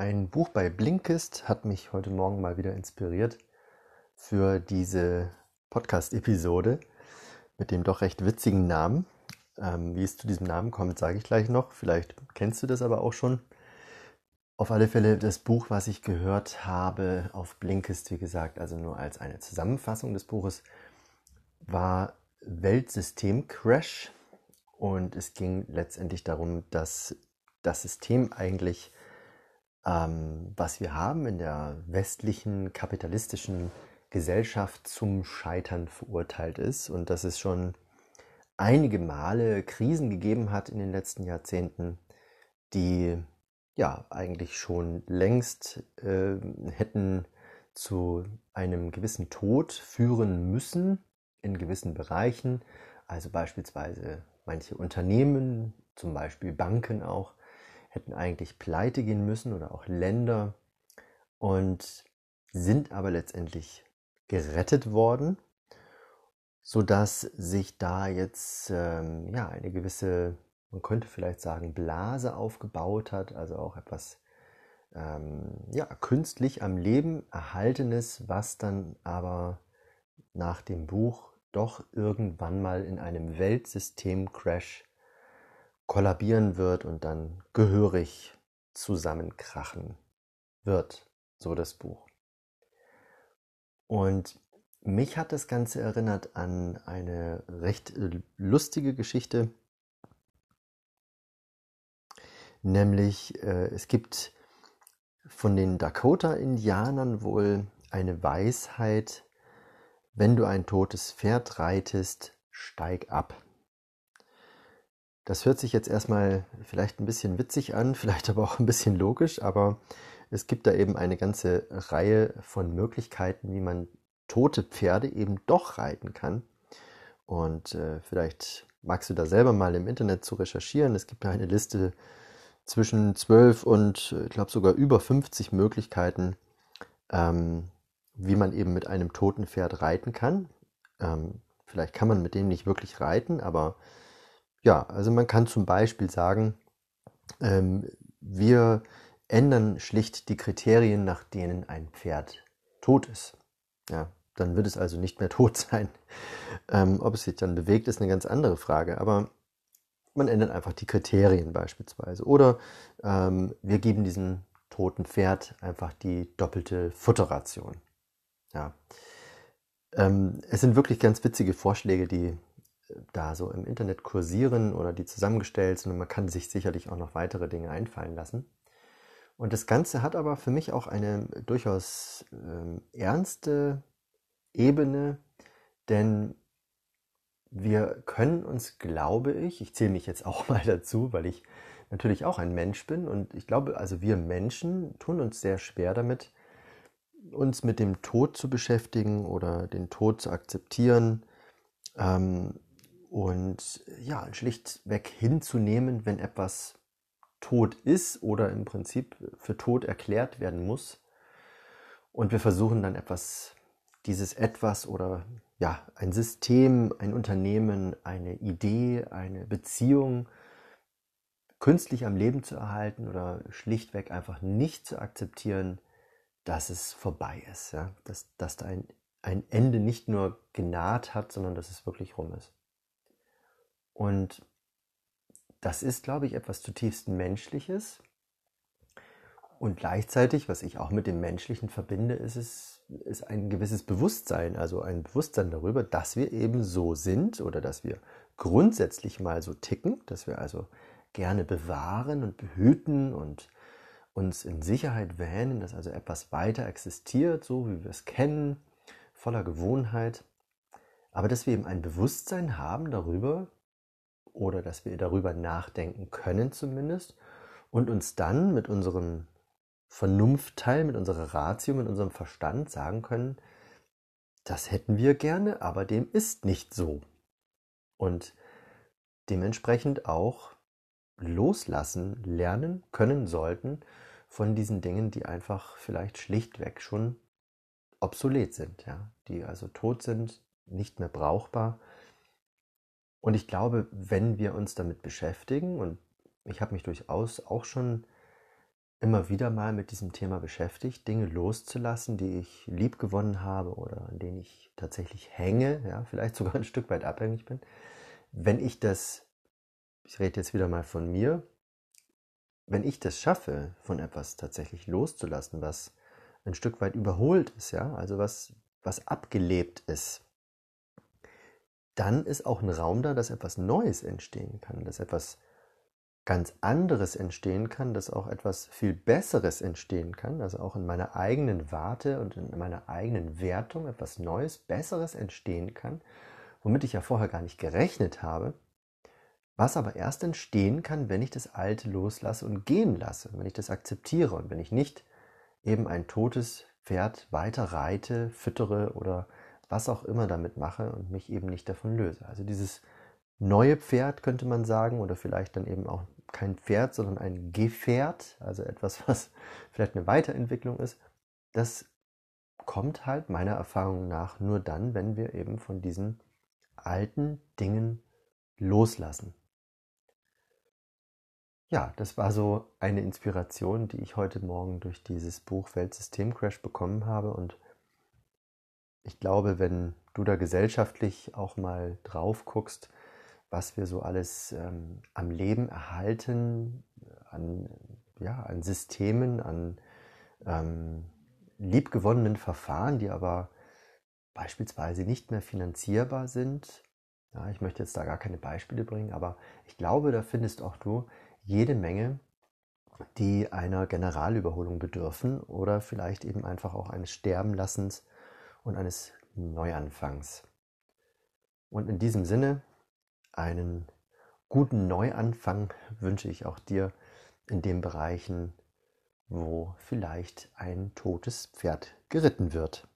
Ein Buch bei Blinkist hat mich heute Morgen mal wieder inspiriert für diese Podcast-Episode mit dem doch recht witzigen Namen. Ähm, wie es zu diesem Namen kommt, sage ich gleich noch. Vielleicht kennst du das aber auch schon. Auf alle Fälle das Buch, was ich gehört habe auf Blinkist, wie gesagt, also nur als eine Zusammenfassung des Buches, war Weltsystem Crash. Und es ging letztendlich darum, dass das System eigentlich, ähm, was wir haben in der westlichen kapitalistischen Gesellschaft zum Scheitern verurteilt ist und dass es schon einige Male Krisen gegeben hat in den letzten Jahrzehnten, die ja eigentlich schon längst äh, hätten zu einem gewissen Tod führen müssen in gewissen Bereichen, also beispielsweise manche Unternehmen, zum Beispiel Banken auch, hätten eigentlich pleite gehen müssen oder auch Länder und sind aber letztendlich gerettet worden, sodass sich da jetzt ähm, ja eine gewisse, man könnte vielleicht sagen, Blase aufgebaut hat, also auch etwas ähm, ja, künstlich am Leben erhaltenes, was dann aber nach dem Buch doch irgendwann mal in einem Weltsystem-Crash kollabieren wird und dann gehörig zusammenkrachen wird, so das Buch. Und mich hat das Ganze erinnert an eine recht äh, lustige Geschichte, nämlich äh, es gibt von den Dakota-Indianern wohl eine Weisheit, wenn du ein totes Pferd reitest, steig ab. Das hört sich jetzt erstmal vielleicht ein bisschen witzig an, vielleicht aber auch ein bisschen logisch, aber es gibt da eben eine ganze Reihe von Möglichkeiten, wie man tote Pferde eben doch reiten kann. Und äh, vielleicht magst du da selber mal im Internet zu recherchieren. Es gibt da eine Liste zwischen 12 und äh, ich glaube sogar über 50 Möglichkeiten, ähm, wie man eben mit einem toten Pferd reiten kann. Ähm, vielleicht kann man mit dem nicht wirklich reiten, aber ja, also man kann zum Beispiel sagen, ähm, wir ändern schlicht die Kriterien, nach denen ein Pferd tot ist. Ja, dann wird es also nicht mehr tot sein. Ähm, ob es sich dann bewegt, ist eine ganz andere Frage. Aber man ändert einfach die Kriterien beispielsweise. Oder ähm, wir geben diesem toten Pferd einfach die doppelte Futterration. Ja. Ähm, es sind wirklich ganz witzige Vorschläge, die da so im Internet kursieren oder die zusammengestellt sind und man kann sich sicherlich auch noch weitere Dinge einfallen lassen. Und das Ganze hat aber für mich auch eine durchaus ähm, ernste Ebene, denn wir können uns, glaube ich, ich zähle mich jetzt auch mal dazu, weil ich natürlich auch ein Mensch bin und ich glaube, also wir Menschen tun uns sehr schwer damit, uns mit dem Tod zu beschäftigen oder den Tod zu akzeptieren. Ähm, und ja, schlichtweg hinzunehmen, wenn etwas tot ist oder im Prinzip für tot erklärt werden muss. Und wir versuchen dann etwas, dieses etwas oder ja, ein System, ein Unternehmen, eine Idee, eine Beziehung künstlich am Leben zu erhalten oder schlichtweg einfach nicht zu akzeptieren, dass es vorbei ist, ja? dass, dass da ein, ein Ende nicht nur genaht hat, sondern dass es wirklich rum ist. Und das ist, glaube ich, etwas zutiefst Menschliches. Und gleichzeitig, was ich auch mit dem Menschlichen verbinde, ist es ist ein gewisses Bewusstsein, also ein Bewusstsein darüber, dass wir eben so sind oder dass wir grundsätzlich mal so ticken, dass wir also gerne bewahren und behüten und uns in Sicherheit wähnen, dass also etwas weiter existiert, so wie wir es kennen, voller Gewohnheit. Aber dass wir eben ein Bewusstsein haben darüber, oder dass wir darüber nachdenken können zumindest und uns dann mit unserem Vernunftteil, mit unserer Ratio, mit unserem Verstand sagen können, das hätten wir gerne, aber dem ist nicht so. Und dementsprechend auch loslassen, lernen können sollten von diesen Dingen, die einfach vielleicht schlichtweg schon obsolet sind, ja, die also tot sind, nicht mehr brauchbar und ich glaube, wenn wir uns damit beschäftigen, und ich habe mich durchaus auch schon immer wieder mal mit diesem Thema beschäftigt, Dinge loszulassen, die ich lieb gewonnen habe oder an denen ich tatsächlich hänge, ja, vielleicht sogar ein Stück weit abhängig bin. Wenn ich das, ich rede jetzt wieder mal von mir, wenn ich das schaffe, von etwas tatsächlich loszulassen, was ein Stück weit überholt ist, ja, also was, was abgelebt ist, dann ist auch ein Raum da, dass etwas Neues entstehen kann, dass etwas ganz anderes entstehen kann, dass auch etwas viel Besseres entstehen kann, also auch in meiner eigenen Warte und in meiner eigenen Wertung etwas Neues, Besseres entstehen kann, womit ich ja vorher gar nicht gerechnet habe, was aber erst entstehen kann, wenn ich das Alte loslasse und gehen lasse, wenn ich das akzeptiere und wenn ich nicht eben ein totes Pferd weiter reite, füttere oder was auch immer damit mache und mich eben nicht davon löse. Also dieses neue Pferd könnte man sagen oder vielleicht dann eben auch kein Pferd, sondern ein Gefährt, also etwas, was vielleicht eine Weiterentwicklung ist, das kommt halt meiner Erfahrung nach nur dann, wenn wir eben von diesen alten Dingen loslassen. Ja, das war so eine Inspiration, die ich heute Morgen durch dieses Buch Weltsystemcrash bekommen habe und ich glaube, wenn du da gesellschaftlich auch mal drauf guckst, was wir so alles ähm, am Leben erhalten, an, ja, an Systemen, an ähm, liebgewonnenen Verfahren, die aber beispielsweise nicht mehr finanzierbar sind. Ja, ich möchte jetzt da gar keine Beispiele bringen, aber ich glaube, da findest auch du jede Menge, die einer Generalüberholung bedürfen oder vielleicht eben einfach auch eines Sterbenlassens und eines Neuanfangs. Und in diesem Sinne einen guten Neuanfang wünsche ich auch dir in den Bereichen, wo vielleicht ein totes Pferd geritten wird.